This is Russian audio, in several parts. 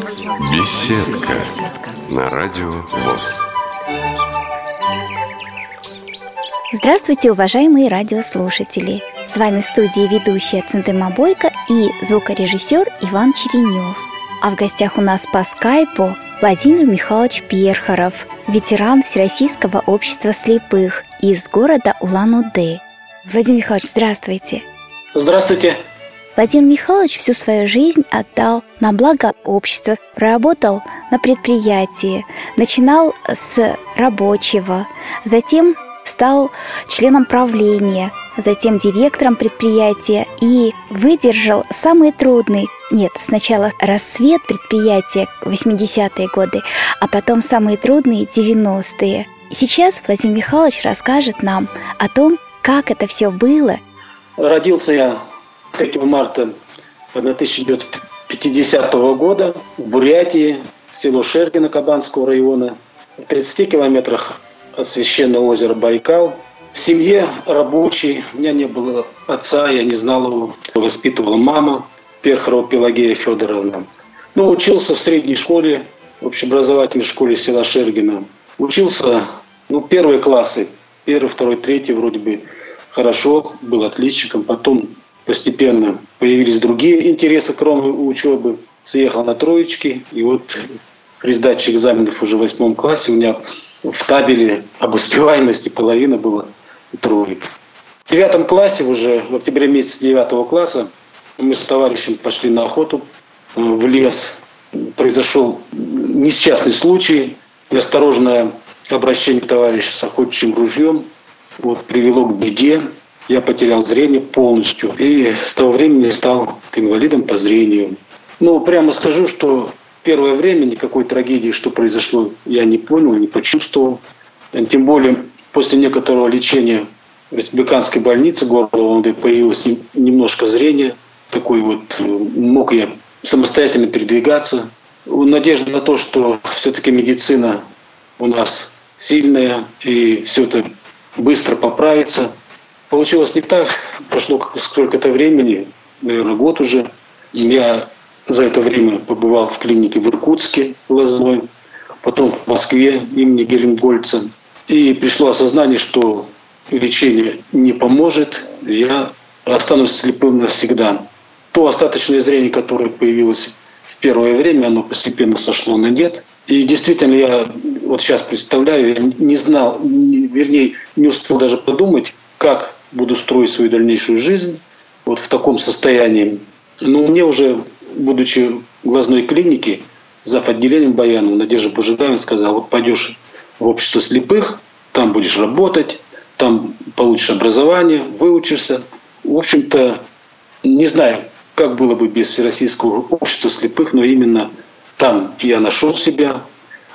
Беседка на радио ВОЗ. Здравствуйте, уважаемые радиослушатели! С вами в студии ведущая Центыма Бойко и звукорежиссер Иван Черенев. А в гостях у нас по скайпу Владимир Михайлович Перхаров, ветеран Всероссийского общества слепых из города Улан-Удэ. Владимир Михайлович, здравствуйте! Здравствуйте! Владимир Михайлович всю свою жизнь отдал на благо общества, работал на предприятии, начинал с рабочего, затем стал членом правления, затем директором предприятия и выдержал самый трудный, нет, сначала расцвет предприятия 80-е годы, а потом самые трудные 90-е. Сейчас Владимир Михайлович расскажет нам о том, как это все было. Родился я 3 марта 1950 года в Бурятии, село Шергино Кабанского района, в 30 километрах от священного озера Байкал. В семье рабочий, у меня не было отца, я не знал его, воспитывала мама Перхарова Пелагея Федоровна. Ну, учился в средней школе, в общеобразовательной школе села Шергина. Учился, ну, первые классы, первый, второй, третий вроде бы хорошо, был отличником. Потом постепенно появились другие интересы, кроме учебы. Съехал на троечки, и вот при сдаче экзаменов уже в восьмом классе у меня в табеле об успеваемости половина была троек. В девятом классе, уже в октябре месяце девятого класса, мы с товарищем пошли на охоту э, в лес. Произошел несчастный случай. Осторожное обращение товарища с охотничьим ружьем вот, привело к беде. Я потерял зрение полностью. И с того времени стал инвалидом по зрению. Ну, прямо скажу, что первое время никакой трагедии, что произошло, я не понял, не почувствовал. Тем более после некоторого лечения в республиканской больнице города Лонды появилось немножко зрения. Такой вот, э, мог я самостоятельно передвигаться. Надежда на то, что все-таки медицина у нас сильная и все это быстро поправится. Получилось не так. Прошло сколько-то времени, наверное, год уже. Я за это время побывал в клинике в Иркутске Лозной, потом в Москве имени Геленгольца. И пришло осознание, что лечение не поможет, я останусь слепым навсегда. То остаточное зрение, которое появилось в первое время, оно постепенно сошло на нет. И действительно, я вот сейчас представляю, я не знал, вернее, не успел даже подумать, как буду строить свою дальнейшую жизнь вот в таком состоянии. Но мне уже будучи в глазной клинике, зав. отделением Баяну, Надежда Божидаевна сказала, вот пойдешь в общество слепых, там будешь работать, там получишь образование, выучишься. В общем-то, не знаю, как было бы без Всероссийского общества слепых, но именно там я нашел себя,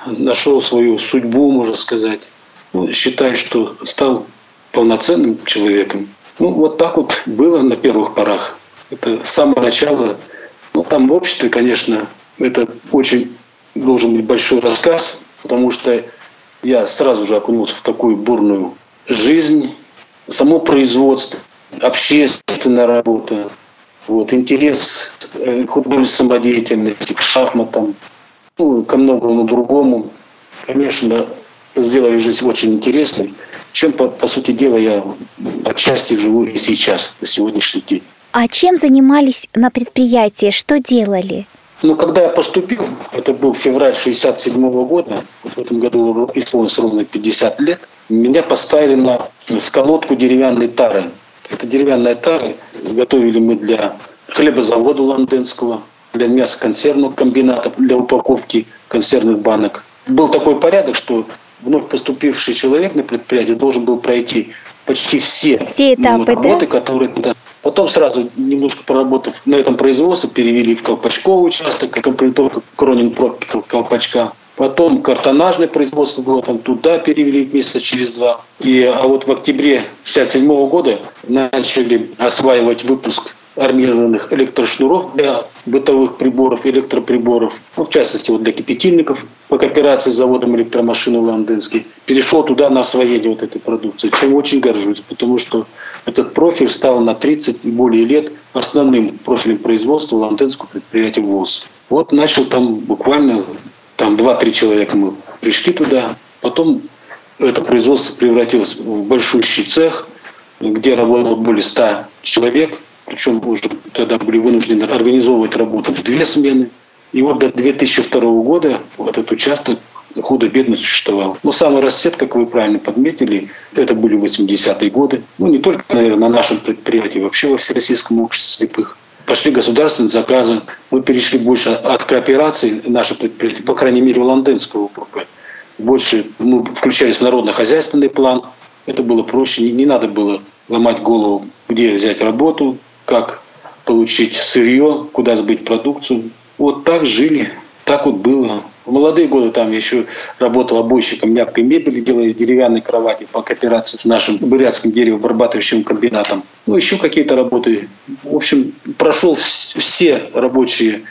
нашел свою судьбу, можно сказать. Ну, считаю, что стал полноценным человеком. Ну, вот так вот было на первых порах. Это с самого начала ну, там в обществе, конечно, это очень должен быть большой рассказ, потому что я сразу же окунулся в такую бурную жизнь, само производство, общественная работа, вот, интерес э, к художественной самодеятельности, к шахматам, ну, ко многому другому. Конечно, сделали жизнь очень интересной, чем, по, по сути дела, я отчасти живу и сейчас, на сегодняшний день. А чем занимались на предприятии? Что делали? Ну, когда я поступил, это был февраль 67 -го года, вот в этом году исполнилось ровно 50 лет, меня поставили на сколотку деревянной тары. Это деревянная тара готовили мы для хлебозавода лондонского, для мясоконсервного комбината, для упаковки консервных банок. Был такой порядок, что вновь поступивший человек на предприятие должен был пройти почти все, все этапы, работы, да? которые да, Потом сразу, немножко поработав на этом производстве, перевели в колпачковый участок, комплектовка кронинг пробки колпачка. Потом картонажное производство было, там туда перевели месяца через два. И, а вот в октябре 1967 года начали осваивать выпуск армированных электрошнуров для бытовых приборов, электроприборов, ну, в частности вот для кипятильников по кооперации с заводом электромашины Ланденский. Перешел туда на освоение вот этой продукции, чем очень горжусь, потому что этот профиль стал на 30 и более лет основным профилем производства Ланденского предприятия ВОЗ. Вот начал там буквально там 2-3 человека мы пришли туда, потом это производство превратилось в большущий цех, где работало более 100 человек, причем уже тогда были вынуждены организовывать работу в две смены. И вот до 2002 года вот этот участок худо-бедно существовал. Но самый расцвет, как вы правильно подметили, это были 80-е годы. Ну, не только, наверное, на нашем предприятии, вообще во Всероссийском обществе слепых. Пошли государственные заказы. Мы перешли больше от кооперации наше предприятие, по крайней мере, Лондонского УПП. Больше мы включались в народно-хозяйственный план. Это было проще. Не, не надо было ломать голову, где взять работу, как получить сырье, куда сбыть продукцию. Вот так жили, так вот было. В молодые годы там еще работал обойщиком мягкой мебели, делая деревянные кровати по кооперации с нашим бурятским деревообрабатывающим комбинатом. Ну, еще какие-то работы. В общем, прошел все рабочие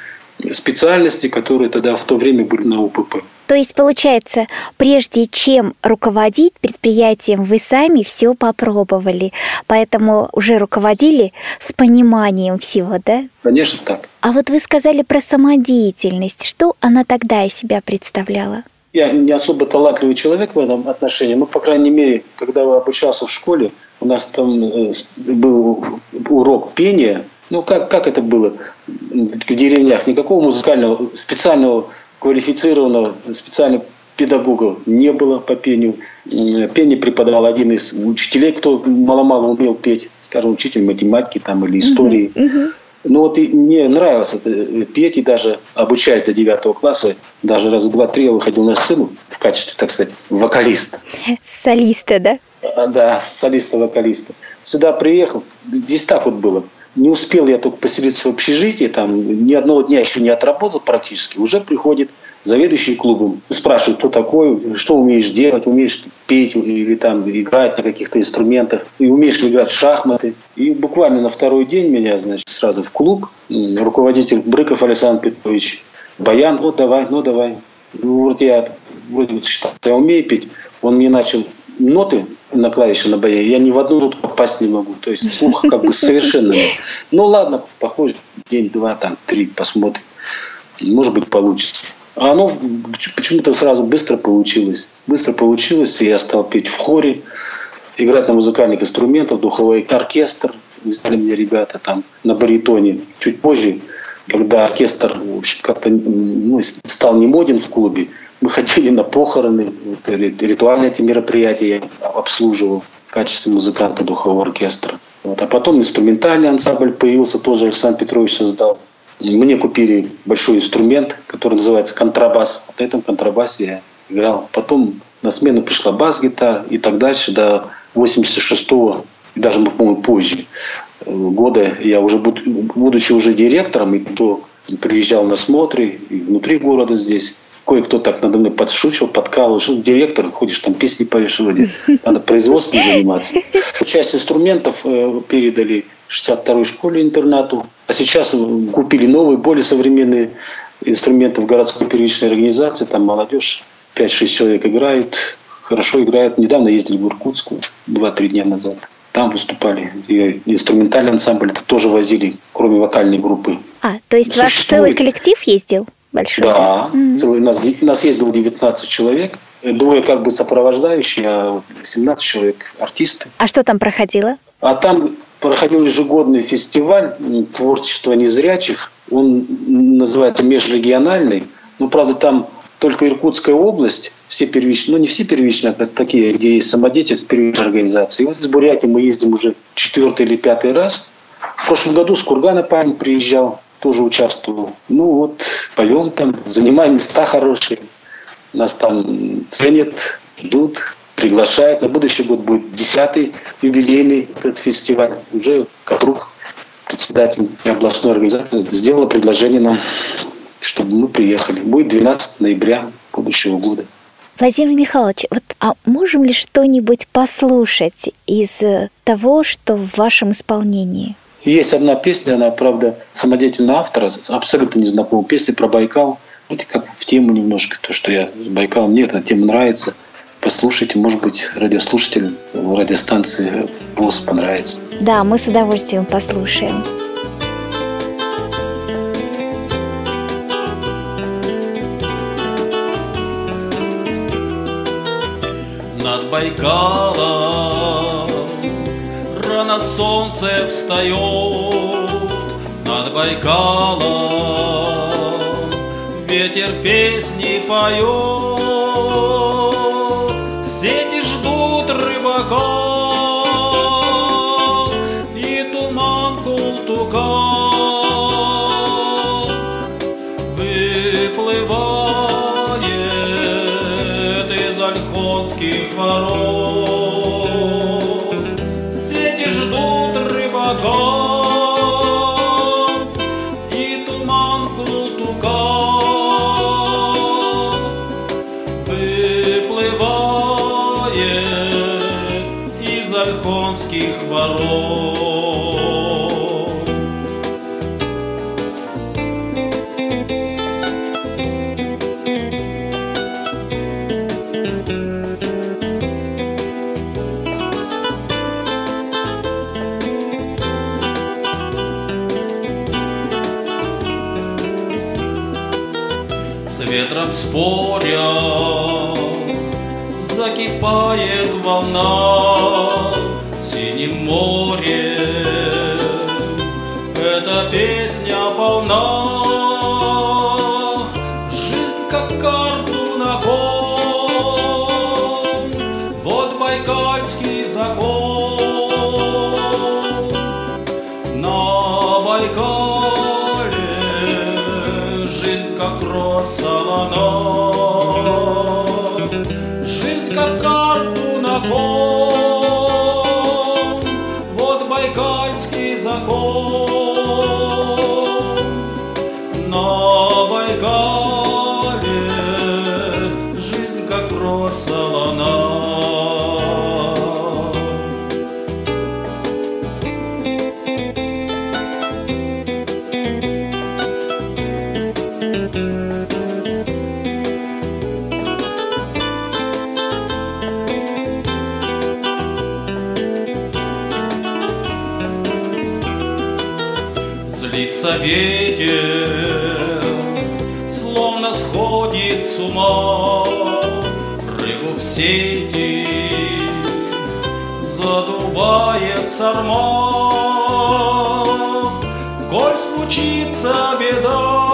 специальности, которые тогда в то время были на УПП. То есть, получается, прежде чем руководить предприятием, вы сами все попробовали, поэтому уже руководили с пониманием всего, да? Конечно, так. А вот вы сказали про самодеятельность. Что она тогда из себя представляла? Я не особо талантливый человек в этом отношении, но, по крайней мере, когда я обучался в школе, у нас там э, был урок пения, ну, как, как это было в деревнях? Никакого музыкального, специального, квалифицированного, специального педагога не было по пению. Пение преподавал один из учителей, кто мало-мало умел петь, скажем, учитель математики там, или истории. Uh-huh, uh-huh. Ну вот и мне нравилось это э, петь, и даже обучаясь до девятого класса, даже раза два-три я выходил на сцену в качестве, так сказать, вокалиста. Солиста, да? А, да, солиста-вокалиста. Сюда приехал, здесь так вот было – не успел я только поселиться в общежитии, там ни одного дня еще не отработал практически, уже приходит заведующий клубом, спрашивает, кто такой, что умеешь делать, умеешь петь или там играть на каких-то инструментах, и умеешь ли играть в шахматы. И буквально на второй день меня, значит, сразу в клуб, руководитель Брыков Александр Петрович, Баян, вот давай, ну давай. Ну, вот я вроде считал, я умею петь. Он мне начал ноты на клавише на боя, я ни в одну ноту попасть не могу. То есть слух как бы совершенно нет. Ну ладно, похоже, день, два, там, три, посмотрим. Может быть, получится. А оно почему-то сразу быстро получилось. Быстро получилось, и я стал петь в хоре, играть на музыкальных инструментах, духовой оркестр. Взяли меня ребята там на баритоне. Чуть позже, когда оркестр как-то ну, стал не моден в клубе, мы ходили на похороны, ритуальные эти мероприятия я обслуживал в качестве музыканта духового оркестра. Вот. А потом инструментальный ансамбль появился, тоже Александр Петрович создал. Мне купили большой инструмент, который называется контрабас. На этом контрабасе я играл. Потом на смену пришла бас-гитара и так дальше до 86-го, и даже, по-моему, позже э, года. Я уже, будучи уже директором, и то приезжал на смотры и внутри города здесь кое-кто так надо мной подшучивал, подкалывал, что директор, ходишь там песни поешь вроде, надо производством заниматься. Часть инструментов э, передали 62-й школе-интернату, а сейчас купили новые, более современные инструменты в городской первичной организации, там молодежь, 5-6 человек играют, хорошо играют. Недавно ездили в Иркутску, 2-3 дня назад. Там выступали. И инструментальный ансамбль это тоже возили, кроме вокальной группы. А, то есть Существует. ваш целый коллектив ездил? Большой. Да, mm-hmm. целый, нас, нас ездил 19 человек. Двое как бы сопровождающие, а 17 человек артисты. А что там проходило? А там проходил ежегодный фестиваль творчества незрячих. Он называется межрегиональный. Ну, правда, там только Иркутская область, все первичные, ну не все первичные, а такие, где есть самодеятельность первичной организации. И вот из Бурятии мы ездим уже четвертый или пятый раз. В прошлом году с Кургана парень приезжал, тоже участвовал. Ну вот, поем там, занимаем места хорошие. Нас там ценят, ждут, приглашают. На будущий год будет десятый юбилейный этот фестиваль. Уже Катрук, председатель областной организации, сделала предложение нам, чтобы мы приехали. Будет 12 ноября будущего года. Владимир Михайлович, вот а можем ли что-нибудь послушать из того, что в вашем исполнении? Есть одна песня, она, правда, самодеятельного автора, абсолютно незнакомая. Песня про Байкал. Вроде как в тему немножко, то, что я с Байкалом. Мне эта тема нравится. Послушайте, может быть, радиослушателям радиостанции ВОЗ понравится. Да, мы с удовольствием послушаем. Над Байкалом солнце встает Над Байкалом ветер песни поет ветер, словно сходит с ума, Рыбу в сети задувает сорма. Коль случится беда,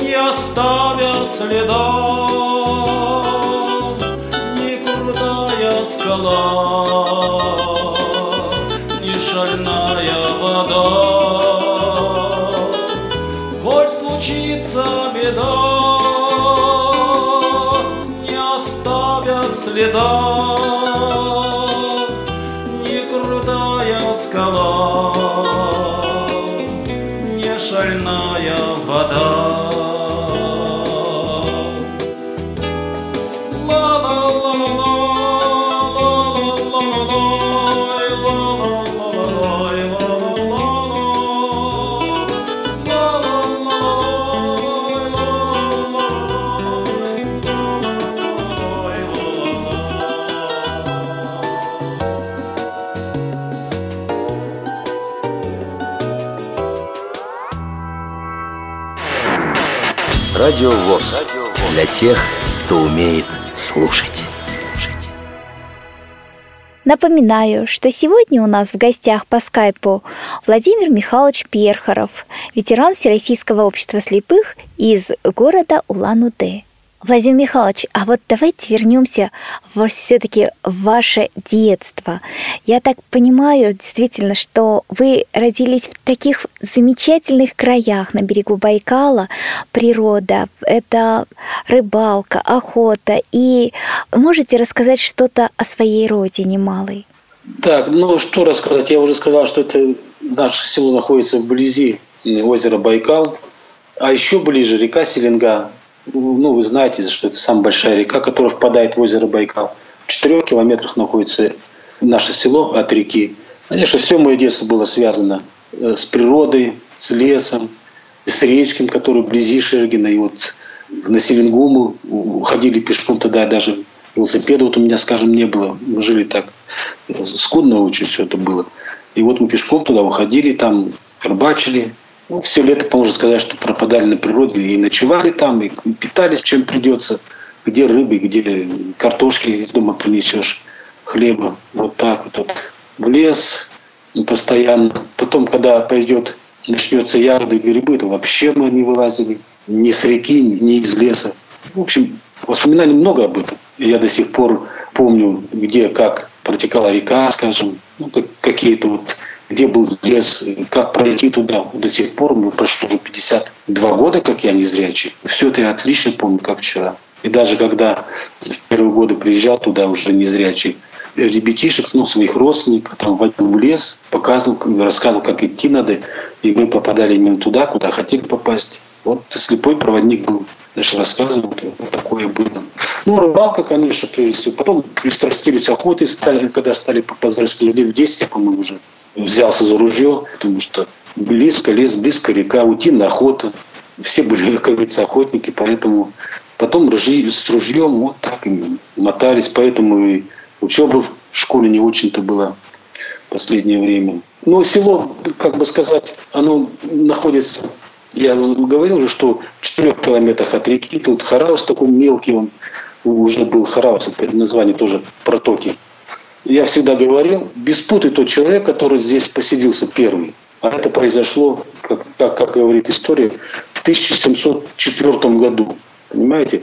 не оставят следа, Ни крутая скала, шальная вода. Коль случится беда, не оставят следа, ни крутая скала, не шальная Радио ВОЗ. Для тех, кто умеет слушать. Напоминаю, что сегодня у нас в гостях по скайпу Владимир Михайлович Перхаров, ветеран Всероссийского общества слепых из города Улан-Удэ. Владимир Михайлович, а вот давайте вернемся все-таки в ваше детство. Я так понимаю, действительно, что вы родились в таких замечательных краях на берегу Байкала. Природа, это рыбалка, охота. И можете рассказать что-то о своей родине малой? Так, ну что рассказать? Я уже сказал, что это наше село находится вблизи озера Байкал, а еще ближе река Селенга. Ну, вы знаете, что это самая большая река, которая впадает в озеро Байкал. В четырех километрах находится наше село от реки. Конечно, все мое детство было связано э, с природой, с лесом, с речками, которые вблизи Шергина. И вот на Селенгуму ходили пешком тогда даже велосипеда вот у меня, скажем, не было. Мы жили так скудно очень все это было. И вот мы пешком туда выходили, там рыбачили. Ну, все лето, можно сказать, что пропадали на природе и ночевали там, и питались чем придется. Где рыбы, где картошки из дома принесешь, хлеба. Вот так вот, вот в лес постоянно. Потом, когда пойдет, начнется ягоды грибы, то вообще мы не вылазили. Ни с реки, ни из леса. В общем, воспоминаний много об этом. Я до сих пор помню, где, как протекала река, скажем, ну, какие-то вот где был лес, как пройти туда. До сих пор, ну, прошло уже 52 года, как я незрячий. Все это я отлично помню, как вчера. И даже когда в первые годы приезжал туда уже незрячий, ребятишек, ну, своих родственников, там, водил в лес, показывал, рассказывал, как идти надо. И мы попадали именно туда, куда хотели попасть. Вот слепой проводник был, значит, рассказывал, вот такое было. Ну, рыбалка, конечно, прежде всего. Потом пристрастились охотой, стали, когда стали повзрослее, лет в 10, я, по-моему, уже взялся за ружье, потому что близко лес, близко река, утиная охота. Все были, как говорится, охотники, поэтому потом ружье, с ружьем вот так и мотались, поэтому и учеба в школе не очень-то была в последнее время. Но село, как бы сказать, оно находится, я говорил уже, что в четырех километрах от реки, тут Хараус такой мелкий, он уже был Хараус, это название тоже протоки. Я всегда говорил, беспутный тот человек, который здесь поселился первый. А это произошло, как, как, как говорит история, в 1704 году. Понимаете?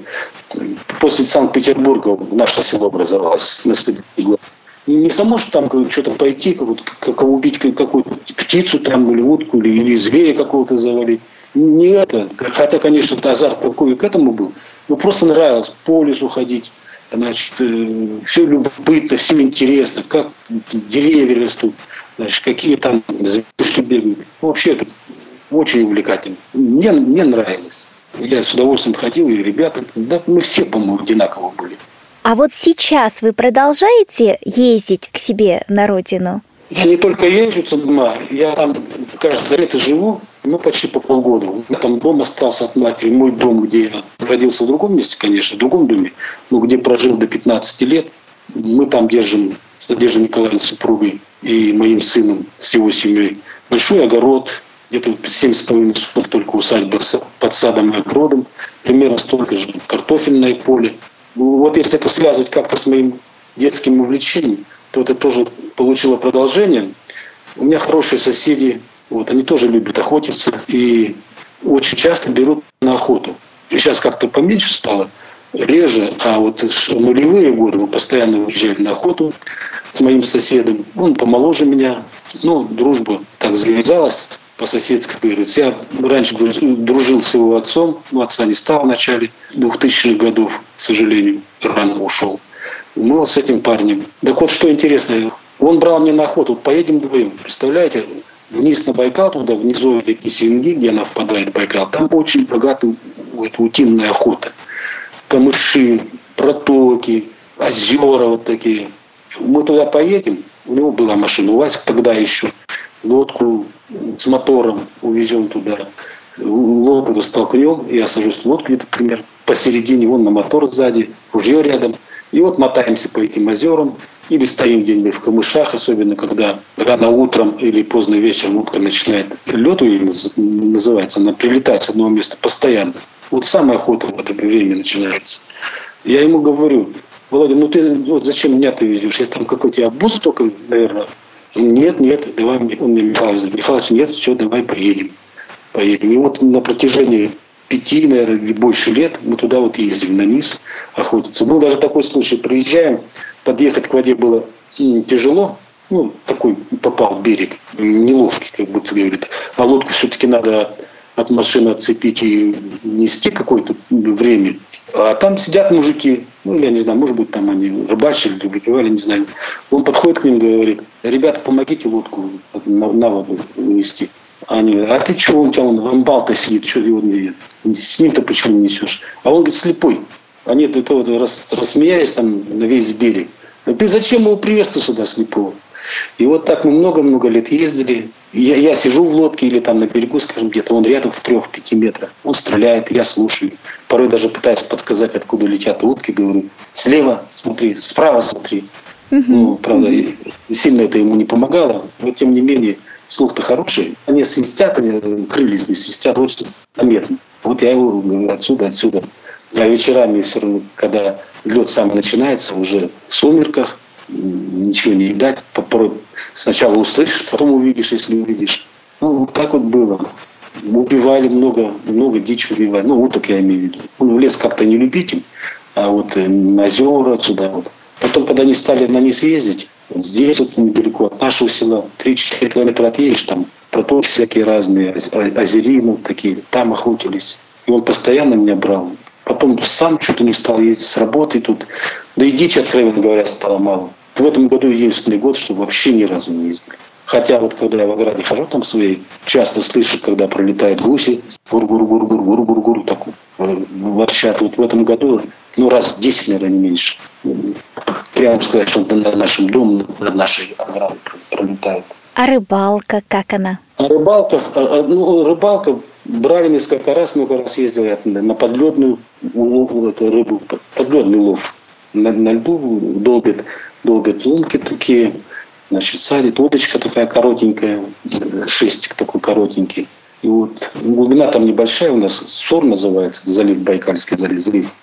После Санкт-Петербурга наше село образовалось на следующий год. Не само, что там что-то пойти, как, как убить какую-то птицу там, или утку, или, или зверя какого-то завалить. Не это. Хотя, конечно, азарт какой к этому был. Но просто нравилось по лесу ходить. Значит, э, все любопытно, всем интересно, как деревья растут, значит, какие там зверюшки бегают. Вообще это очень увлекательно. Мне, мне нравилось. Я с удовольствием ходил, и ребята, да, мы все, по-моему, одинаково были. А вот сейчас вы продолжаете ездить к себе на родину? Я не только езжу сама, я там каждое лето живу, ну, почти по полгода. У меня там дом остался от матери, мой дом, где я родился в другом месте, конечно, в другом доме, но где прожил до 15 лет. Мы там держим с Надеждой Николаевной супругой и моим сыном, с его семьей, большой огород, где-то 7,5 соток только усадьба под садом и огородом, примерно столько же картофельное поле. Вот если это связывать как-то с моим детским увлечением, то это тоже получило продолжение. У меня хорошие соседи, вот, они тоже любят охотиться и очень часто берут на охоту. Сейчас как-то поменьше стало, реже, а вот в нулевые годы мы постоянно уезжали на охоту с моим соседом. Он помоложе меня, ну, дружба так завязалась по-соседски, говорится. Я раньше дружил с его отцом, но отца не стал в начале 2000-х годов, к сожалению, рано ушел. Мы с этим парнем. Так вот, что интересно, он брал меня на охоту, поедем вдвоем, представляете, вниз на Байкал, туда, внизу реки Севенги, где она впадает в Байкал, там очень богатая вот, утиная охота. Камыши, протоки, озера вот такие. Мы туда поедем, у него была машина, у вас тогда еще, лодку с мотором увезем туда, лодку столкнем, я сажусь в лодку где-то посередине, вон на мотор сзади, ружье рядом, и вот мотаемся по этим озерам, или стоим где-нибудь в камышах, особенно когда рано утром или поздно вечером утро начинает лед называется, она прилетает с одного места постоянно. Вот самая охота в это время начинается. Я ему говорю, Володя, ну ты вот зачем меня ты везешь? Я там какой-то обуз только, наверное. Нет, нет, давай, он мне Михайлович, Михайлович, нет, все, давай поедем. Поедем. И вот на протяжении пяти, наверное, или больше лет мы туда вот ездим на низ охотиться. Был даже такой случай, приезжаем, подъехать к воде было тяжело, ну, такой попал берег, неловкий, как будто говорит. А лодку все-таки надо от, от машины отцепить и нести какое-то время. А там сидят мужики, ну, я не знаю, может быть, там они рыбачили или выпивали, не знаю. Он подходит к ним и говорит, ребята, помогите лодку на, на воду нести. Они, а ты чего, у тебя он амбал-то сидит, что его не С ним-то почему не несешь? А он говорит, слепой. Они вот рас, рассмеялись там на весь берег. Ты зачем его привез сюда слепого? И вот так мы много-много лет ездили. Я, я сижу в лодке или там на берегу, скажем, где-то он рядом в трех-пяти метрах. Он стреляет, я слушаю. Порой даже пытаюсь подсказать, откуда летят утки. Говорю, слева смотри, справа смотри. Угу. Ну, правда, сильно это ему не помогало. Но тем не менее, слух-то хороший. Они свистят, они крыльями свистят очень заметно. Вот я его говорю, отсюда, отсюда. А вечерами все равно, когда лед самый начинается, уже в сумерках, ничего не видать. Сначала услышишь, потом увидишь, если увидишь. Ну, вот так вот было. Убивали много, много дичь убивали. Ну, уток я имею в виду. Ну, лес как-то не любитель, а вот э, на озера отсюда вот. Потом, когда они стали на низ ездить, вот здесь вот недалеко от нашего села, 3-4 километра отъедешь, там протоки всякие разные, озерины такие, там охотились. И он постоянно меня брал. Потом сам что-то не стал ездить с работы тут. Да и дичь, откровенно говоря, стало мало. В этом году единственный год, что вообще ни разу не ездили. Хотя вот когда я в ограде хожу там своей, часто слышу, когда пролетают гуси, гур-гур-гур-гур-гур-гур-гур, так э, ворчат. Вот в этом году, ну, раз 10, наверное, не меньше. Прямо сказать, что над нашим домом, над нашей оградой пролетают. А рыбалка, как она? А рыбалка, а, а, ну, рыбалка брали несколько раз, много раз ездил я на подледную эту рыбу, подледный лов. На, на льду долбит, долбит лунки такие, значит, садит, удочка такая коротенькая, шестик такой коротенький. И вот глубина там небольшая у нас, Сор называется, залив, Байкальский залив, залив,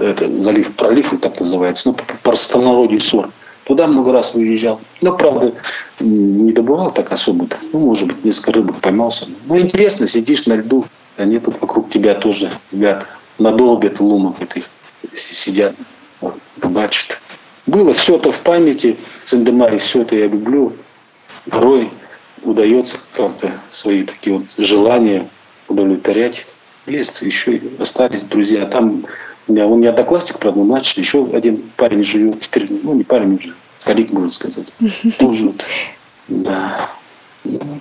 это залив, пролив, он так называется, ну, по простонародью Сор. Туда много раз выезжал. Но, правда, не добывал так особо-то. Ну, может быть, несколько рыбок поймался. Ну, интересно, сидишь на льду, они тут вокруг тебя тоже ребята надолбят лумок этих сидят, рыбачат. Было все это в памяти, Сандемари, все это я люблю. Порой удается как-то свои такие вот желания удовлетворять. Есть еще остались друзья. Там у меня, он не одноклассник, правда, младший, еще один парень живет, теперь, ну, не парень уже, старик, можно сказать, вот, да, ну,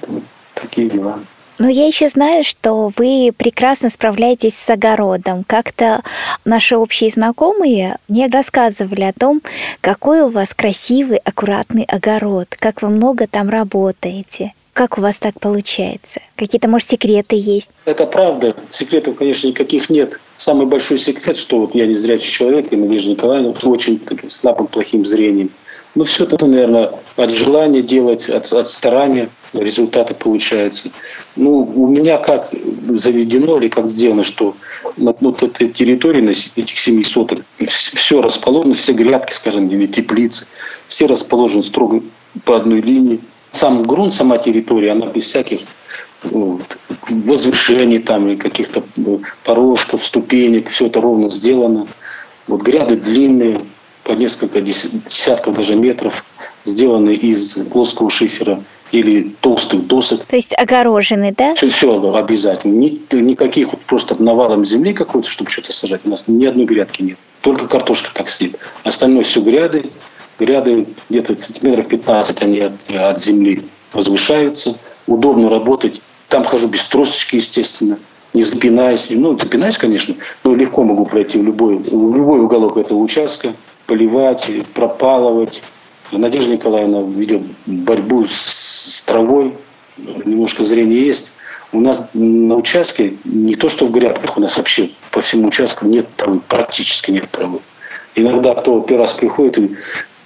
такие дела. Но я еще знаю, что вы прекрасно справляетесь с огородом. Как-то наши общие знакомые мне рассказывали о том, какой у вас красивый, аккуратный огород, как вы много там работаете. Как у вас так получается? Какие-то, может, секреты есть? Это правда. Секретов, конечно, никаких нет. Самый большой секрет, что вот я не зрячий человек, и Надежда Николаевна очень таким слабым, плохим зрением. Но все это, наверное, от желания делать, от, от старания результаты получаются. Ну, у меня как заведено или как сделано, что на вот этой территории, на этих семи соток, все расположено, все грядки, скажем, или теплицы, все расположены строго по одной линии сам грунт, сама территория, она без всяких вот, возвышений там и каких-то э, порожков, ступенек, все это ровно сделано. Вот гряды длинные, по несколько десятков даже метров, сделаны из плоского шифера или толстых досок. То есть огорожены, да? Все, все обязательно. Ни, никаких вот просто навалом земли какой-то, чтобы что-то сажать. У нас ни одной грядки нет. Только картошка так стоит. Остальное все гряды, Гряды где-то сантиметров 15 они от, от земли возвышаются. Удобно работать. Там хожу без тросочки, естественно. Не запинаясь. Ну, запинаюсь, конечно, но легко могу пройти в любой, в любой уголок этого участка. Поливать, пропалывать. Надежда Николаевна ведет борьбу с, с травой. Немножко зрения есть. У нас на участке, не то что в грядках, у нас вообще по всему участку нет травы, практически нет травы. Иногда кто первый раз приходит и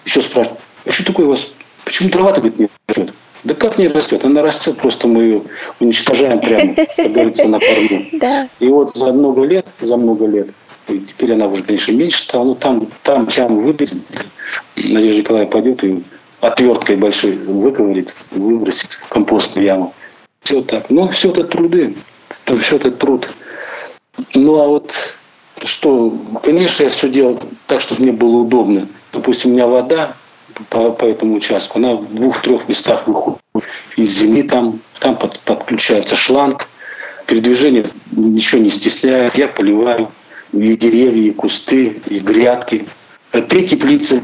еще спрашивают, а что такое у вас, почему трава-то говорит, не растет? Да как не растет? Она растет, просто мы ее уничтожаем прямо, как говорится, на корню. И вот за много лет, за много лет, теперь она уже, конечно, меньше стала, но там, там тям вылезет, Надежда Николаевна пойдет и отверткой большой выковырит, выбросит в компостную яму. Все так. Но все это труды, все это труд. Ну а вот что, конечно, я все делал так, чтобы мне было удобно. Допустим, у меня вода по, по этому участку, она в двух-трех местах выходит. Из земли, там, там под, подключается шланг, передвижение ничего не стесняет, я поливаю и деревья, и кусты, и грядки. А три теплицы,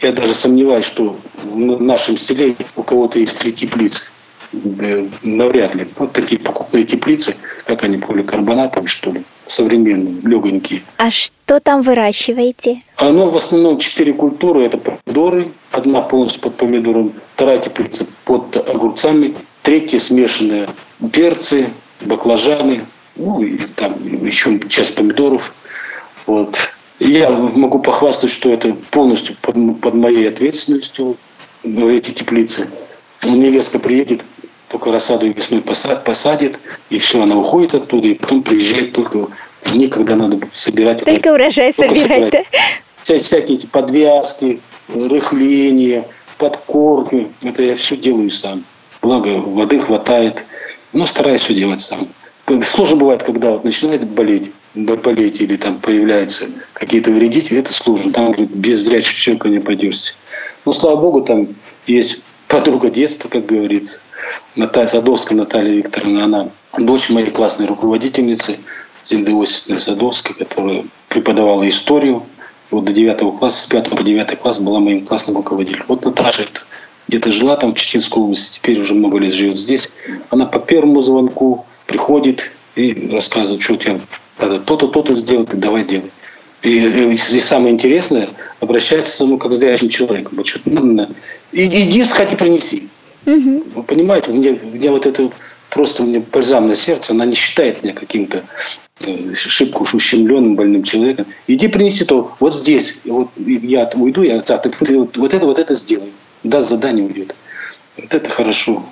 я даже сомневаюсь, что в нашем селе у кого-то есть три теплицы. Да, навряд ли. Вот такие покупные теплицы, как они, поликарбонатом, что ли. современные, легонькие. А что там выращиваете? Оно в основном четыре культуры. Это помидоры, одна полностью под помидором, вторая теплица под огурцами, третья смешанная перцы, баклажаны, ну и там еще часть помидоров. Вот. Я могу похвастать, что это полностью под, под моей ответственностью, эти теплицы. Невестка приедет, только рассаду весной посадит, и все, она уходит оттуда, и потом приезжает только в дни, когда надо собирать. Только урожай только собирать, собирать. да? Всякие эти подвязки, рыхление, подкорки, это я все делаю сам. Благо, воды хватает, но стараюсь все делать сам. Сложно бывает, когда вот начинает болеть, болеть или там появляются какие-то вредители, это сложно. Там уже без зрячего человека не пойдешься. Но, слава богу, там есть подруга детства, как говорится, Наталья Садовская Наталья Викторовна, она дочь моей классной руководительницы Зинды Осиповны Садовской, которая преподавала историю. Вот до 9 класса, с 5 по 9 класс была моим классным руководителем. Вот Наташа это где-то жила там в Читинской области, теперь уже много лет живет здесь. Она по первому звонку приходит и рассказывает, что у тебя надо то-то, то-то сделать, и давай делай. И, и, и самое интересное, обращается ну, как к зрячим человеком. Вот что надо, иди, сходи, принеси. Угу. Вы понимаете, у меня, у меня вот это просто меня бальзам на сердце, она не считает меня каким-то э, шибко уж ущемленным больным человеком. Иди принеси то, вот здесь, вот я уйду, я завтра вот, вот это, вот это сделаю. Даст задание, уйдет. Вот это хорошо.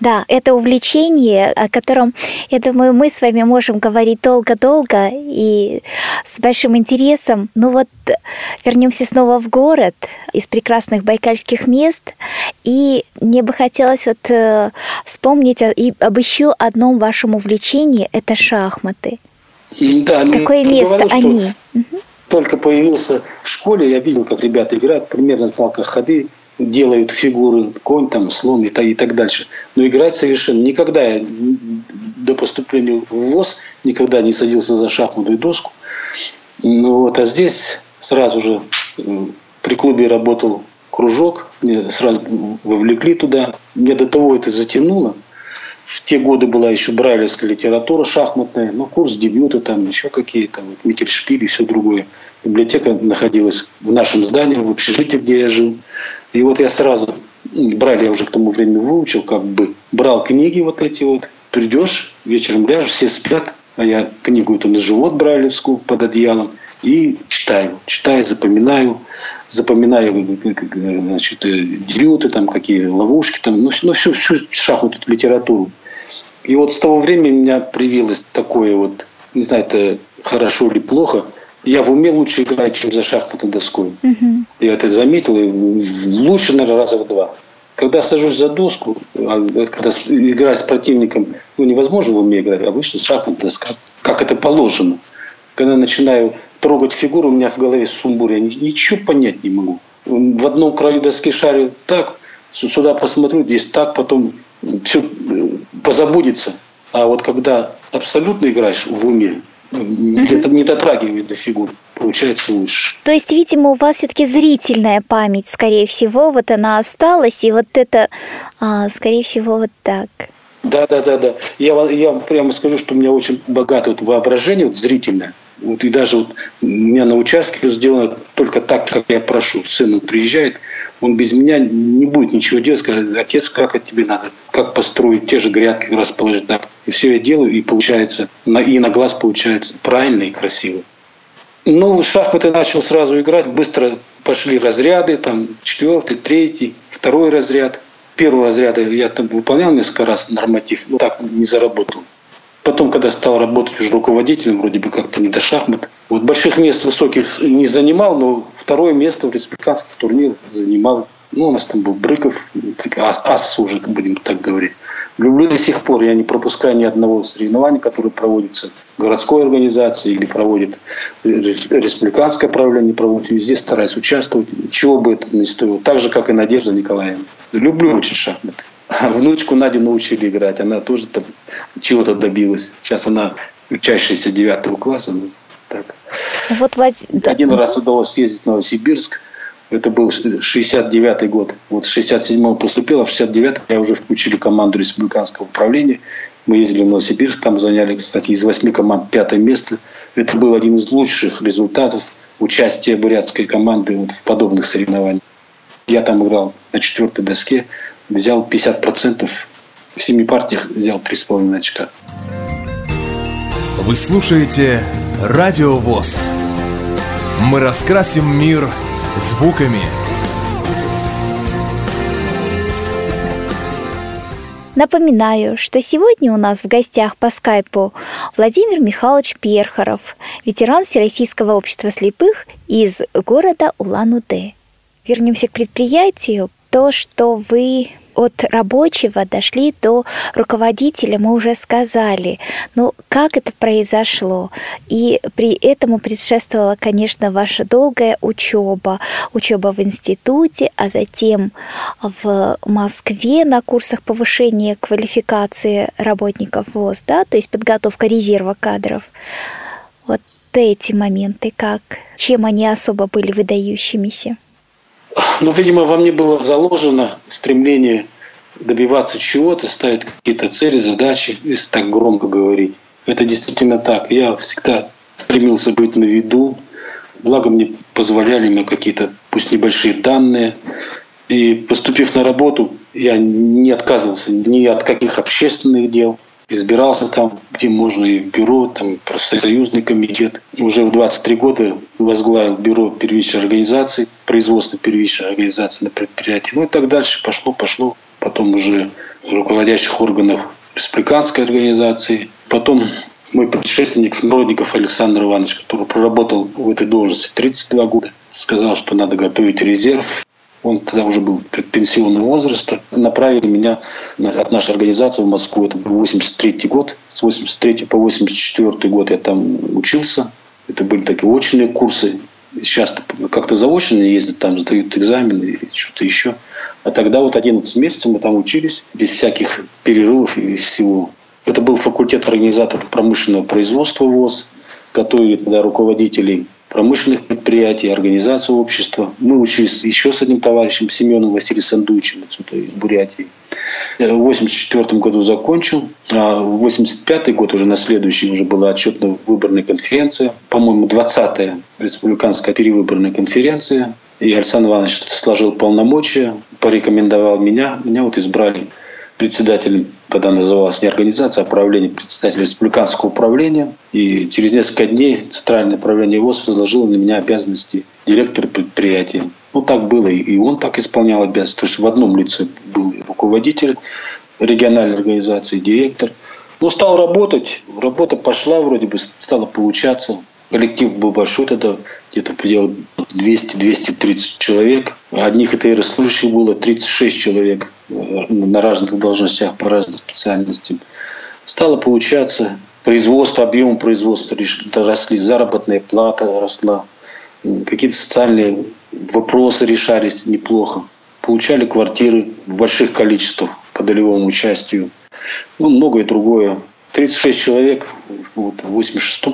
Да, это увлечение, о котором, я думаю, мы с вами можем говорить долго-долго и с большим интересом. Ну вот вернемся снова в город из прекрасных байкальских мест. И мне бы хотелось вот э, вспомнить и об еще одном вашем увлечении – это шахматы. Да, ну, Какое место говорю, они? Только появился в школе, я видел, как ребята играют, примерно знал, как ходы делают фигуры, конь, там, слон и, и так дальше. Но играть совершенно никогда я до поступления в ВОЗ никогда не садился за шахматную доску. Ну, вот, а здесь сразу же при клубе работал кружок, мне сразу вовлекли туда. Мне до того это затянуло. В те годы была еще брайлевская литература шахматная, ну, курс дебюта, там еще какие-то, вот, Миттельшпиль и все другое. Библиотека находилась в нашем здании, в общежитии, где я жил. И вот я сразу, брали я уже к тому времени выучил, как бы, брал книги вот эти вот, придешь, вечером ляжешь, все спят, а я книгу эту на живот брайлевскую под одеялом, и читаю, читаю, запоминаю, запоминаю значит, дебюты, там, какие ловушки, там, ну, ну всю, всю шахматную литературу. И вот с того времени у меня привилось такое вот, не знаю, это хорошо или плохо – я в уме лучше играю, чем за шахматной доской. Угу. Я это заметил, и лучше, наверное, раза в два. Когда сажусь за доску, а, когда играю с противником, ну, невозможно в уме играть, обычно шахматная доска, как это положено. Когда начинаю трогать фигуру, у меня в голове сумбур, я ничего понять не могу. В одном краю доски шарю так, сюда посмотрю, здесь так, потом все э, позабудется. А вот когда абсолютно играешь в уме, где-то не дотрагиваясь до фигур, получается лучше. То есть, видимо, у вас все-таки зрительная память, скорее всего, вот она осталась, и вот это, а, скорее всего, вот так. Да, да, да, да. Я, я прямо скажу, что у меня очень богатое вот воображение, вот зрительное. Вот и даже вот у меня на участке сделано только так, как я прошу. Сын приезжает, он без меня не будет ничего делать, скажет, отец, как это тебе надо, как построить те же грядки, расположить так. И все я делаю, и получается, и на глаз получается правильно и красиво. Ну, шахматы начал сразу играть, быстро пошли разряды, там четвертый, третий, второй разряд. Первый разряд я там выполнял несколько раз норматив, но так не заработал. Потом, когда стал работать уже руководителем, вроде бы как-то не до шахмат. Вот больших мест высоких не занимал, но второе место в республиканских турнирах занимал. Ну, у нас там был Брыков, ас, ас уже, будем так говорить. Люблю до сих пор, я не пропускаю ни одного соревнования, которое проводится городской организацией или проводит республиканское правление, проводит. Везде стараюсь участвовать, чего бы это ни стоило. Так же, как и Надежда Николаевна. Люблю очень шахматы. Внучку Надю научили играть. Она тоже там чего-то добилась. Сейчас она учащаяся девятого класса. Ну, так. Вот, Влад... Один раз удалось съездить в Новосибирск. Это был 69-й год. Вот в 67-м поступил, а в 69-м я уже включили команду республиканского управления. Мы ездили в Новосибирск, там заняли, кстати, из восьми команд пятое место. Это был один из лучших результатов участия бурятской команды вот в подобных соревнованиях. Я там играл на четвертой доске, взял 50%, в семи партиях взял 3,5 очка. Вы слушаете Радио ВОЗ. Мы раскрасим мир звуками. Напоминаю, что сегодня у нас в гостях по скайпу Владимир Михайлович Перхаров, ветеран Всероссийского общества слепых из города Улан-Удэ. Вернемся к предприятию. То, что вы от рабочего дошли до руководителя, мы уже сказали. Но как это произошло? И при этому предшествовала, конечно, ваша долгая учеба, учеба в институте, а затем в Москве на курсах повышения квалификации работников ВОЗ, да, то есть подготовка резерва кадров. Вот эти моменты как? Чем они особо были выдающимися? Ну, видимо, во мне было заложено стремление добиваться чего-то, ставить какие-то цели, задачи, если так громко говорить. Это действительно так. Я всегда стремился быть на виду. Благо мне позволяли мне какие-то, пусть небольшие данные. И поступив на работу, я не отказывался ни от каких общественных дел. Избирался там, где можно, и в бюро, там, профсоюзный комитет. Уже в 23 года возглавил бюро первичной организации, производство первичной организации на предприятии. Ну и так дальше пошло, пошло. Потом уже руководящих органов республиканской организации. Потом мой предшественник Смородников Александр Иванович, который проработал в этой должности 32 года, сказал, что надо готовить резерв он тогда уже был предпенсионного возраста, направили меня от нашей организации в Москву. Это был 83 год. С 83 по 84 год я там учился. Это были такие очные курсы. Сейчас как-то заочно ездят, там сдают экзамены и что-то еще. А тогда вот 11 месяцев мы там учились, без всяких перерывов и всего. Это был факультет организаторов промышленного производства ВОЗ. Готовили тогда руководителей промышленных предприятий, организаций общества. Мы учились еще с одним товарищем, Семеном Василием Сандуичем, отсюда из Бурятии. В 1984 году закончил, а в 1985 год уже на следующий уже была отчетно-выборная конференция, по-моему, 20-я республиканская перевыборная конференция. И Александр Иванович сложил полномочия, порекомендовал меня. Меня вот избрали председателем, тогда называлась не организация, а управление, председатель республиканского управления. И через несколько дней Центральное управление ВОЗ возложило на меня обязанности директора предприятия. Ну, так было, и он так исполнял обязанности. То есть в одном лице был руководитель региональной организации, директор. Ну, стал работать, работа пошла вроде бы, стала получаться. Коллектив был большой тогда, где-то в пределах 200-230 человек. Одних ИТР служащих было 36 человек э, на разных должностях по разным специальностям. Стало получаться, производство, объем производства росли, заработная плата росла, какие-то социальные вопросы решались неплохо. Получали квартиры в больших количествах по долевому участию. Ну, многое другое. 36 человек вот, в 86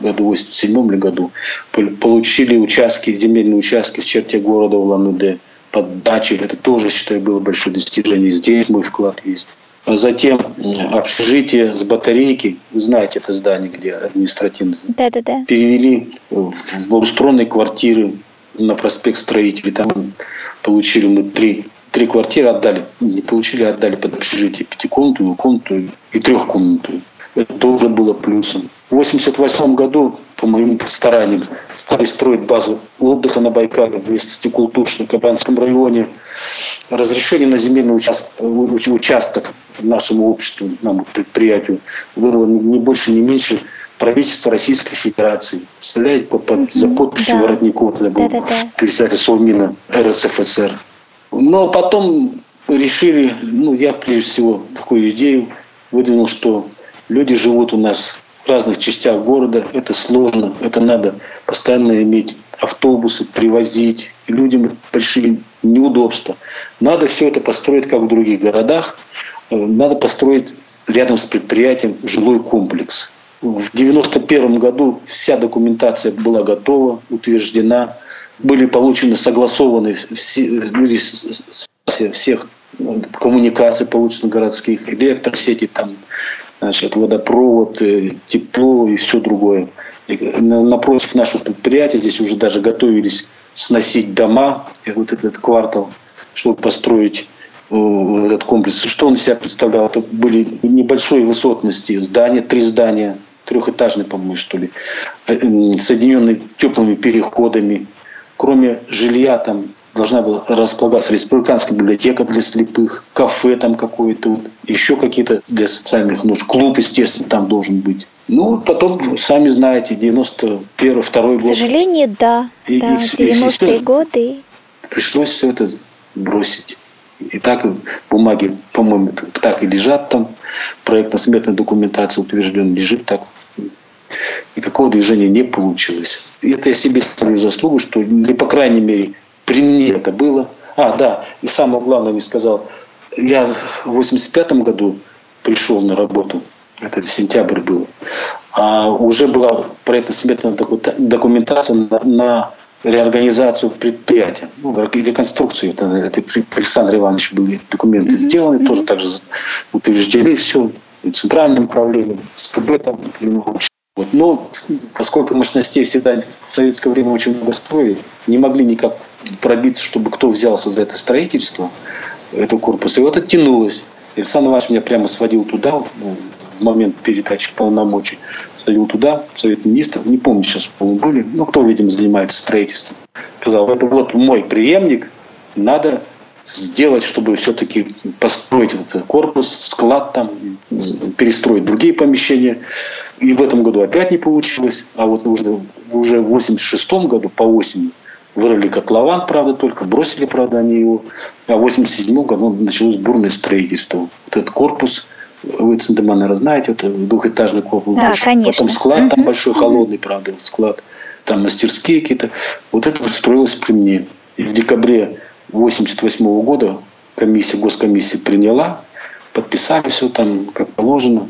году, 87 году получили участки, земельные участки в черте города Улан-Удэ под дачей. Это тоже, считаю, было большое достижение. Здесь мой вклад есть. А затем общежитие с батарейки, вы знаете это здание, где административно, да, да, да. перевели в благоустроенные квартиры на проспект Строителей. Там получили мы три три квартиры отдали, не получили, отдали под общежитие пятикомнатную, комнату и трехкомнатную. Это уже было плюсом. В 1988 году, по моим стараниям, стали строить базу отдыха на Байкале в в Кабанском районе. Разрешение на земельный участок, участок нашему обществу, нашему предприятию было не больше, не меньше правительства Российской Федерации. Представляете, под, под, за подписью да. Воротникова, тогда был да, да, да. председатель Совмина РСФСР. Но потом решили, ну, я прежде всего такую идею выдвинул, что люди живут у нас в разных частях города, это сложно, это надо постоянно иметь автобусы, привозить, и людям большие неудобства. Надо все это построить, как в других городах, надо построить рядом с предприятием жилой комплекс. В 1991 году вся документация была готова, утверждена были получены, согласованы все, всех коммуникаций получено городских, электросети, там, значит, водопровод, э, тепло и все другое. напротив нашего предприятия здесь уже даже готовились сносить дома, вот этот квартал, чтобы построить этот комплекс. Что он из себя представлял? Это были небольшой высотности здания, три здания, трехэтажные, по-моему, что ли, э, соединенные теплыми переходами. Кроме жилья там должна была располагаться республиканская библиотека для слепых, кафе там какое-то, вот, еще какие-то для социальных нужд, клуб, естественно, там должен быть. Ну, потом, сами знаете, 91 второй год. К сожалению, да. И, да, 90-е годы. Пришлось все это бросить. И так бумаги, по-моему, так и лежат там. Проектно-сметная документация утверждена, лежит так. Никакого движения не получилось. И это я себе ставлю заслугу, что, или, по крайней мере, при мне это было. А, да, и самое главное не сказал. Я в 85 году пришел на работу. Это сентябрь был. А уже была проектно-сметная документация на, на реорганизацию предприятия, ну, реконструкцию. Это, это при Александре Ивановиче были документы mm-hmm. сделаны, mm-hmm. тоже также утверждены все центральным управлением, СКБ там, вот. Но поскольку мощностей всегда в советское время очень много строили, не могли никак пробиться, чтобы кто взялся за это строительство, этого корпуса. И вот это тянулось. Александр Иванович меня прямо сводил туда, в момент передачи полномочий, сводил туда, Совет Министров, не помню сейчас, по-моему, были, ну, кто, видимо, занимается строительством. Сказал, это вот мой преемник, надо сделать, чтобы все-таки построить этот корпус, склад там, перестроить другие помещения. И в этом году опять не получилось. А вот уже, уже в 86 году по осени вырыли котлован, правда, только бросили, правда, они его. А в 87 году началось бурное строительство. Вот этот корпус, вы Цендема, наверное, знаете, это двухэтажный корпус. Да, большой. конечно. Потом склад угу. там большой, холодный, правда, склад. Там мастерские какие-то. Вот это строилось при мне. И в декабре 1988 года комиссия, госкомиссия приняла, подписали все там, как положено.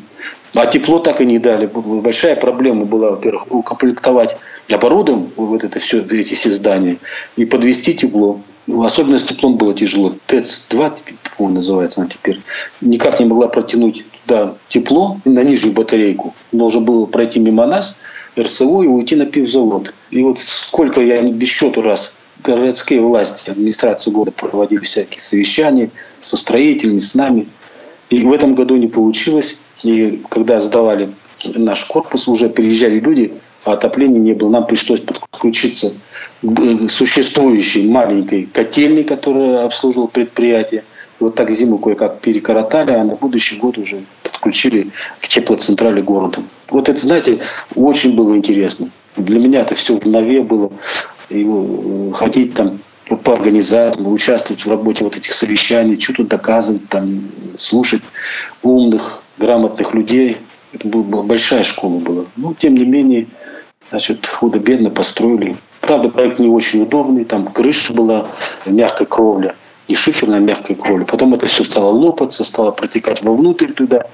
А тепло так и не дали. Большая проблема была, во-первых, укомплектовать оборудованием вот это все, эти все здания и подвести тепло. Особенно с теплом было тяжело. ТЭЦ-2, по называется она теперь, никак не могла протянуть туда тепло на нижнюю батарейку. Должен был пройти мимо нас, РСО и уйти на пивзавод. И вот сколько я без счету раз городские власти, администрация города проводили всякие совещания со строителями, с нами. И в этом году не получилось. И когда сдавали наш корпус, уже приезжали люди, а отопления не было. Нам пришлось подключиться к существующей маленькой котельной, которая обслуживала предприятие. Вот так зиму кое-как перекоротали, а на будущий год уже подключили к теплоцентрали города. Вот это, знаете, очень было интересно. Для меня это все в нове было и э, ходить там по организациям, участвовать в работе вот этих совещаний, что-то доказывать, там, слушать умных, грамотных людей. Это была большая школа была. Но, тем не менее, значит, худо-бедно построили. Правда, проект не очень удобный. Там крыша была, мягкая кровля, не шиферная, а мягкая кровля. Потом это все стало лопаться, стало протекать вовнутрь туда.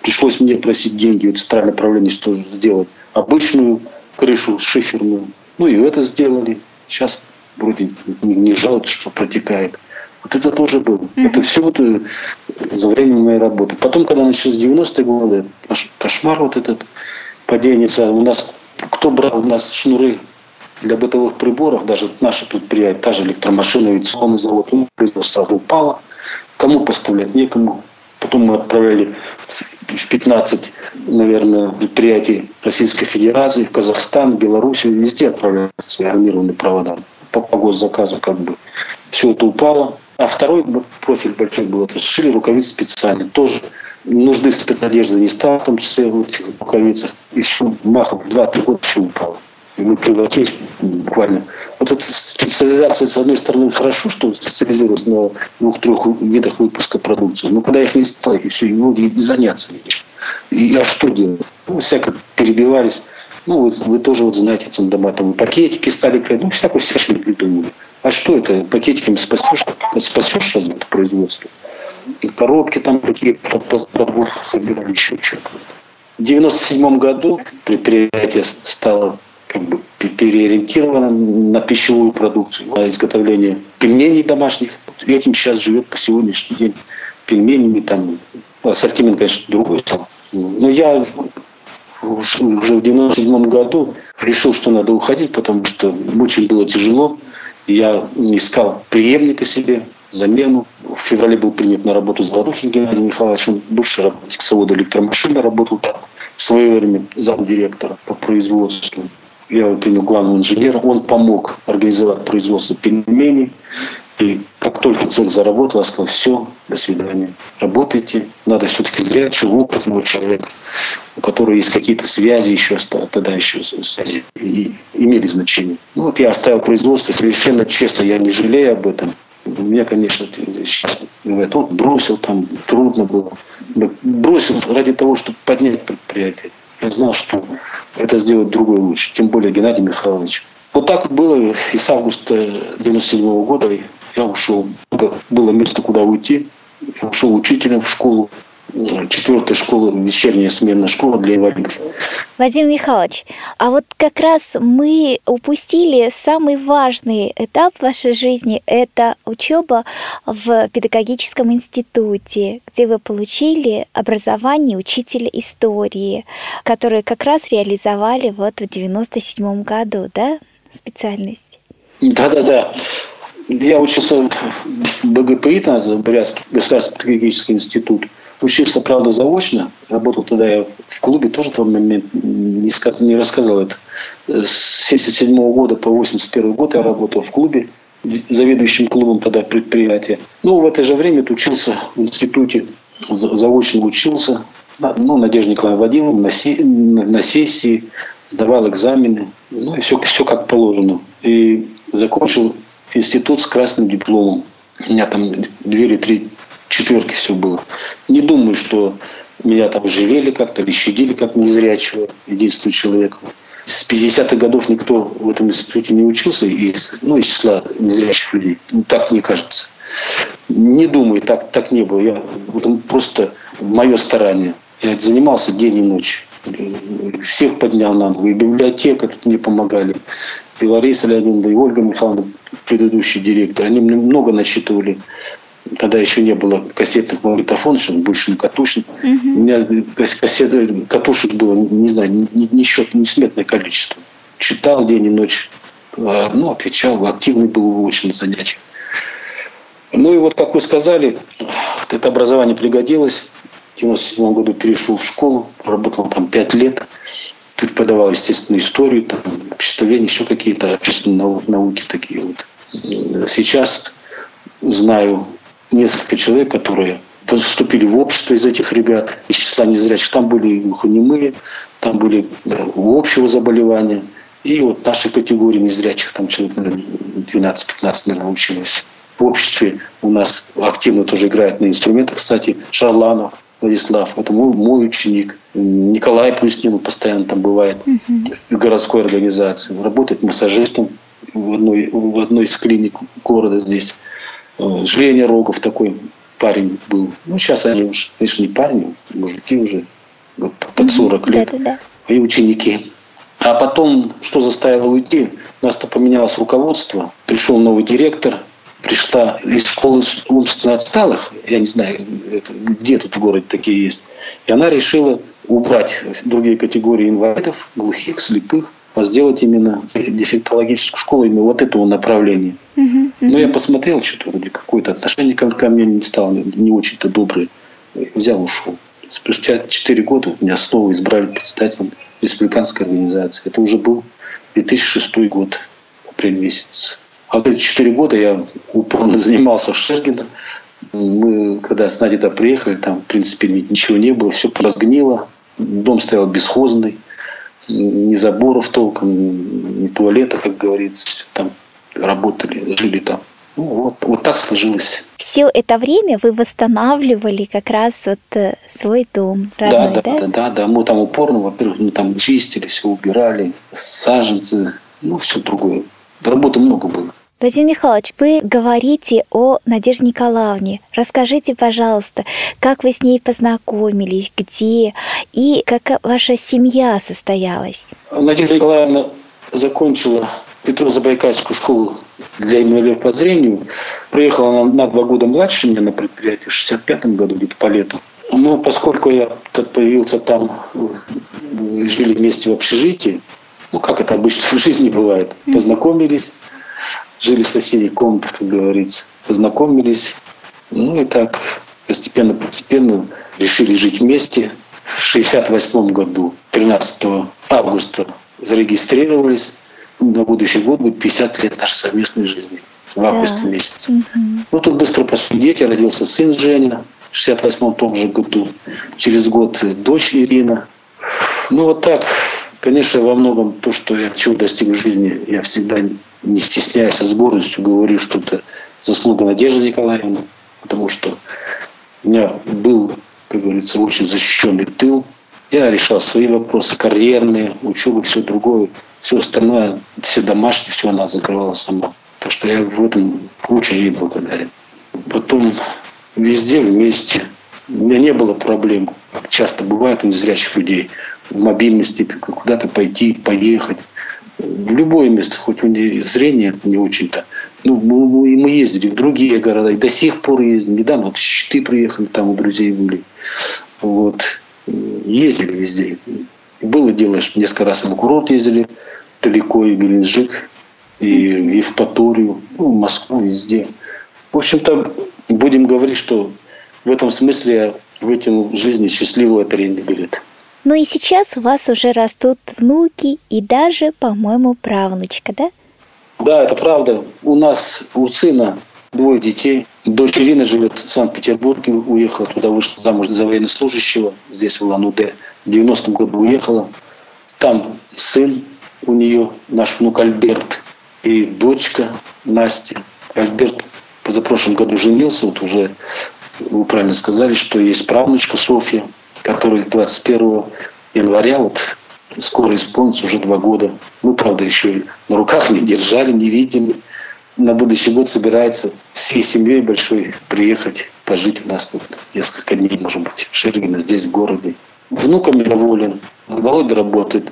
Пришлось мне просить деньги в центральное правление, что сделать обычную крышу шиферную. Ну и это сделали. Сейчас вроде не жалуются, что протекает. Вот это тоже было. Mm-hmm. Это все вот э, за время моей работы. Потом, когда начались 90-е годы, кошмар вот этот, падение. У нас, кто брал у нас шнуры для бытовых приборов, даже наши предприятия, та же электромашина, авиационный завод, производство сразу упало. Кому поставлять? Некому. Потом мы отправляли в 15, наверное, предприятий Российской Федерации, в Казахстан, в Беларусь, везде отправляли свои армированные провода по, по госзаказу как бы. Все это упало. А второй профиль большой был, это сшили рукавицы специально. Тоже нужды в спецодежде не стало, в том числе в этих рукавицах. Еще махом в 2-3 года все упало мы превратились буквально. Вот эта специализация, с одной стороны, хорошо, что специализировалась на двух-трех видах выпуска продукции, но когда их не стало, и все, ну, и заняться нечем. И а что делать? Ну, всяко перебивались. Ну, вы, вы тоже вот знаете, цендоматом пакетики стали клеить, ну, всякую всячину придумали. А что это? Пакетиками спасешь, спасешь разве это производство? Коробки там какие-то подводки собирали, еще что-то. В 1997 году предприятие стало как бы переориентирована на пищевую продукцию, на изготовление пельменей домашних. Этим сейчас живет по сегодняшний день пельменями, там ассортимент, конечно, другой. Но я уже в 97 году решил, что надо уходить, потому что очень было тяжело. Я искал преемника себе, замену. В феврале был принят на работу Золотухин Геннадий Михайлович, он бывший работник завода электромашины, работал там в свое время замдиректора по производству. Я принял главного инженера, он помог организовать производство пельменей. И как только цель заработала, я сказал, все, до свидания. Работайте. Надо все-таки зрячего, опытного человека, у которого есть какие-то связи еще, тогда еще связи и имели значение. Ну вот я оставил производство, совершенно честно, я не жалею об этом. Меня, конечно, сейчас говорят, он бросил, там трудно было. Бросил ради того, чтобы поднять предприятие. Я знал, что это сделать другой лучше, тем более Геннадий Михайлович. Вот так было и с августа 97 года я ушел. Было место, куда уйти. Я ушел учителем в школу четвертая школа, вечерняя сменная школа для инвалидов. Владимир Михайлович, а вот как раз мы упустили самый важный этап в вашей жизни – это учеба в педагогическом институте, где вы получили образование учителя истории, которое как раз реализовали вот в 97 году, да, специальность? Да-да-да. Я учился в БГПИ, там, Бурятский государственный педагогический институт – Учился, правда, заочно. Работал тогда я в клубе, тоже момент не, сказ, не рассказал это. С 77 года по 81 год я работал в клубе, заведующим клубом тогда предприятия. Ну, в это же время учился в институте, заочно учился. Ну, Надежда Николаевна водила на, на сессии, сдавал экзамены. Ну, и все, все как положено. И закончил институт с красным дипломом. У меня там две или три четверки все было. Не думаю, что меня там жалели как-то или щадили как незрячего, единственного человека. С 50-х годов никто в этом институте не учился из, ну, из числа незрячих людей. Так мне кажется. Не думаю, так, так не было. Я, вот просто мое старание. Я занимался день и ночь. Всех поднял на ноги. И библиотека тут мне помогали. И Лариса Леонидовна, и Ольга Михайловна, предыдущий директор. Они мне много начитывали когда еще не было кассетных магнитофонов, что больше на катушек. Угу. У меня кассет, катушек было, не знаю, не, не счет, несметное количество. Читал день и ночь, а, ну, отвечал, активный был очень на занятиях. Ну и вот, как вы сказали, это образование пригодилось. В 1997 году перешел в школу, работал там пять лет, преподавал, естественно, историю, там, обществоведение, еще какие-то общественные науки такие вот. Сейчас знаю несколько человек, которые поступили в общество из этих ребят, из числа незрячих. Там были глухонемые, там были э, у общего заболевания. И вот нашей категории незрячих, там человек, наверное, 12-15, наверное, училось. В обществе у нас активно тоже играет на инструментах, кстати, Шарланов, Владислав, это мой, мой ученик. Николай плюс ним постоянно там бывает uh-huh. в городской организации. Работает массажистом в одной, в одной из клиник города здесь. Э, Женя Рогов такой парень был. Ну, сейчас они уж, конечно, не парни, мужики уже под 40 лет. Да, да, да. И ученики. А потом, что заставило уйти? У нас-то поменялось руководство. Пришел новый директор, пришла из школы умственно отсталых, я не знаю, где тут в городе такие есть, и она решила убрать другие категории инвалидов, глухих, слепых, а сделать именно дефектологическую школу именно вот этого направления. Uh-huh, Но я посмотрел, что-то вроде какое-то отношение ко мне не стало не очень-то доброе. Взял, ушел. Спустя 4 года меня снова избрали председателем республиканской организации. Это уже был 2006 год, апрель месяц. А вот эти 4 года я упорно занимался в Шергино. Мы, когда с Надей приехали, там, в принципе, ничего не было, все разгнило. Дом стоял бесхозный ни заборов толком, ни туалета, как говорится. Там работали, жили там. Ну, вот, вот так сложилось. Все это время вы восстанавливали как раз вот э, свой дом родной, да? Да, да, да, да. Мы там упорно, во-первых, мы там чистили, все убирали, саженцы, ну, все другое. Работы много было. Владимир Михайлович, вы говорите о Надежде Николаевне. Расскажите, пожалуйста, как вы с ней познакомились, где и как ваша семья состоялась? Надежда Николаевна закончила Петро-Забайкальскую школу для инвалидов по зрению. Приехала она на два года младше меня на предприятие, в 65 году, где-то по лету. Но поскольку я появился там жили вместе в общежитии, ну, как это обычно в жизни бывает, познакомились, жили в соседних комнатах, как говорится, познакомились, ну и так постепенно-постепенно решили жить вместе. В 1968 году, 13 августа, зарегистрировались. На будущий год будет 50 лет нашей совместной жизни в августе да. месяце. Угу. Ну, тут быстро пошли дети, родился сын Женя в 68 том же году. Через год дочь Ирина. Ну, вот так. Конечно, во многом то, что я чего достиг в жизни, я всегда не стесняясь, а с гордостью говорю, что это заслуга Надежды Николаевны, потому что у меня был, как говорится, очень защищенный тыл. Я решал свои вопросы, карьерные, учебу, все другое. Все остальное, все домашнее, все она закрывала сама. Так что я в этом очень ей благодарен. Потом везде вместе. У меня не было проблем, как часто бывает у незрячих людей, в мобильности, куда-то пойти, поехать. В любое место, хоть у них зрение не очень-то. Ну, мы, мы ездили в другие города, и до сих пор ездим. Недавно вот Щиты приехали, там у друзей были. Вот. Ездили везде. Было дело, что несколько раз в курорт ездили, далеко, и Геленджик, и в Евпаторию, ну, в Москву, везде. В общем-то, будем говорить, что в этом смысле я вытянул в жизни счастливый лотерейный билет. Ну и сейчас у вас уже растут внуки и даже, по-моему, правнучка, да? Да, это правда. У нас, у сына двое детей. Дочь Ирина живет в Санкт-Петербурге, уехала туда, вышла замуж за военнослужащего, здесь в Улан-Удэ. В 90-м году уехала. Там сын у нее, наш внук Альберт, и дочка Настя. Альберт позапрошлом году женился, вот уже вы правильно сказали, что есть правнучка Софья, которая 21 января, вот скоро исполнится уже два года. Мы, правда, еще на руках не держали, не видели. На будущий год собирается всей семьей большой приехать, пожить у нас тут несколько дней, может быть, в Шергино, здесь, в городе. Внуками доволен. Володя работает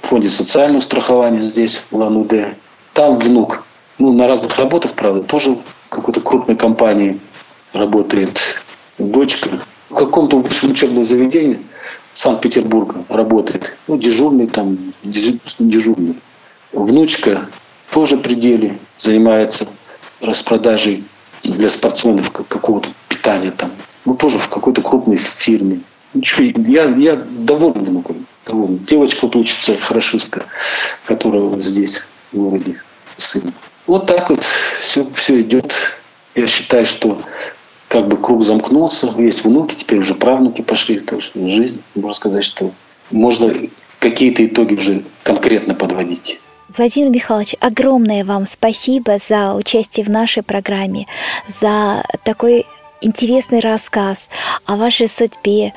в фонде социального страхования здесь, в Лан-Удэ. Там внук, ну, на разных работах, правда, тоже в какой-то крупной компании работает. Дочка в каком-то высшем учебном заведении Санкт-Петербурга работает. Ну, дежурный там, дежурный. Внучка тоже при деле занимается распродажей для спортсменов какого-то питания там. Ну, тоже в какой-то крупной фирме. Ничего, я, я доволен внуком. Доволен. Девочка вот учится, хорошистка, которая вот здесь, в городе, сын. Вот так вот все, все идет. Я считаю, что как бы круг замкнулся, есть внуки, теперь уже правнуки пошли, так что жизнь, можно сказать, что можно какие-то итоги уже конкретно подводить. Владимир Михайлович, огромное вам спасибо за участие в нашей программе, за такой интересный рассказ о вашей судьбе,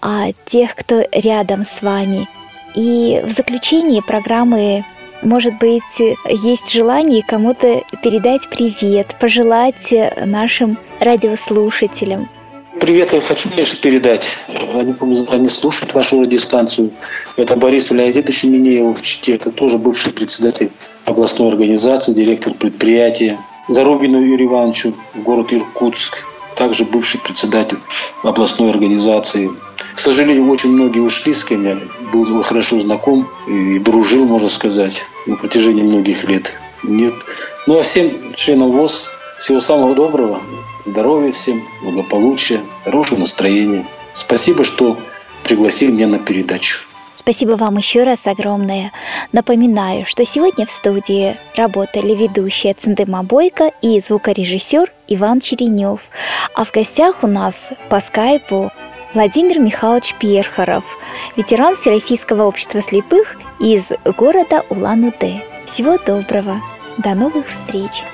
о тех, кто рядом с вами. И в заключении программы может быть, есть желание кому-то передать привет, пожелать нашим радиослушателям? Привет я хочу, конечно, передать. Они, они слушают вашу радиостанцию. Это Борис Леонидович Минеев в Чите. Это тоже бывший председатель областной организации, директор предприятия. Зарубину Юрию Ивановичу, город Иркутск. Также бывший председатель областной организации к сожалению, очень многие ушли с кем был хорошо знаком и дружил, можно сказать, на протяжении многих лет. Нет. Ну а всем членам ВОЗ всего самого доброго, здоровья всем, благополучия, хорошего настроения. Спасибо, что пригласили меня на передачу. Спасибо вам еще раз огромное. Напоминаю, что сегодня в студии работали ведущая Циндема Бойко и звукорежиссер Иван Черенев. А в гостях у нас по скайпу Владимир Михайлович Перхаров, ветеран Всероссийского общества слепых из города Улан-Удэ. Всего доброго. До новых встреч!